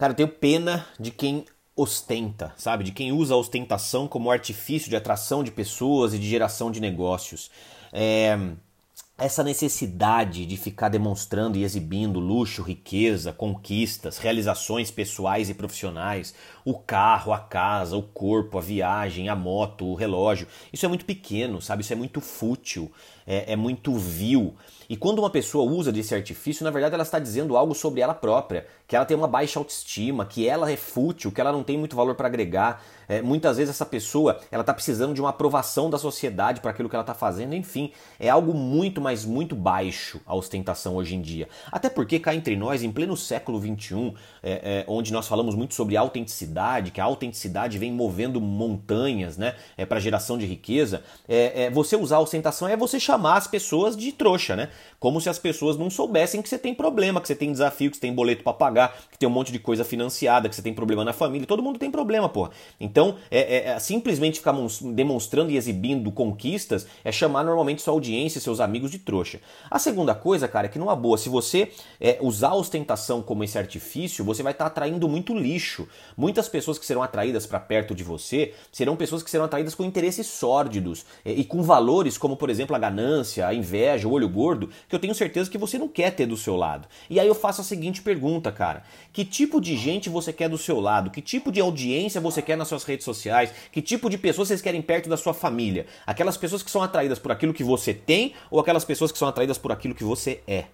Cara, eu tenho pena de quem ostenta, sabe? De quem usa a ostentação como artifício de atração de pessoas e de geração de negócios. É, essa necessidade de ficar demonstrando e exibindo luxo, riqueza, conquistas, realizações pessoais e profissionais, o carro, a casa, o corpo, a viagem, a moto, o relógio, isso é muito pequeno, sabe? Isso é muito fútil, é, é muito vil. E quando uma pessoa usa desse artifício, na verdade ela está dizendo algo sobre ela própria, que ela tem uma baixa autoestima, que ela é fútil, que ela não tem muito valor para agregar. É, muitas vezes essa pessoa ela está precisando de uma aprovação da sociedade para aquilo que ela está fazendo, enfim, é algo muito, mas muito baixo a ostentação hoje em dia. Até porque cá entre nós, em pleno século XXI, é, é, onde nós falamos muito sobre autenticidade, que a autenticidade vem movendo montanhas né, é, para geração de riqueza, é, é, você usar a ostentação é você chamar as pessoas de trouxa, né? Como se as pessoas não soubessem que você tem problema, que você tem desafio, que você tem boleto para pagar, que tem um monte de coisa financiada, que você tem problema na família. Todo mundo tem problema, pô. Então, é, é, é simplesmente ficar demonstrando e exibindo conquistas é chamar normalmente sua audiência e seus amigos de trouxa. A segunda coisa, cara, é que numa boa, se você é, usar a ostentação como esse artifício, você vai estar tá atraindo muito lixo. Muitas pessoas que serão atraídas para perto de você serão pessoas que serão atraídas com interesses sórdidos é, e com valores como, por exemplo, a ganância, a inveja, o olho gordo, que eu tenho certeza que você não quer ter do seu lado. E aí eu faço a seguinte pergunta, cara: que tipo de gente você quer do seu lado? Que tipo de audiência você quer nas suas redes sociais? Que tipo de pessoas vocês querem perto da sua família? Aquelas pessoas que são atraídas por aquilo que você tem ou aquelas pessoas que são atraídas por aquilo que você é?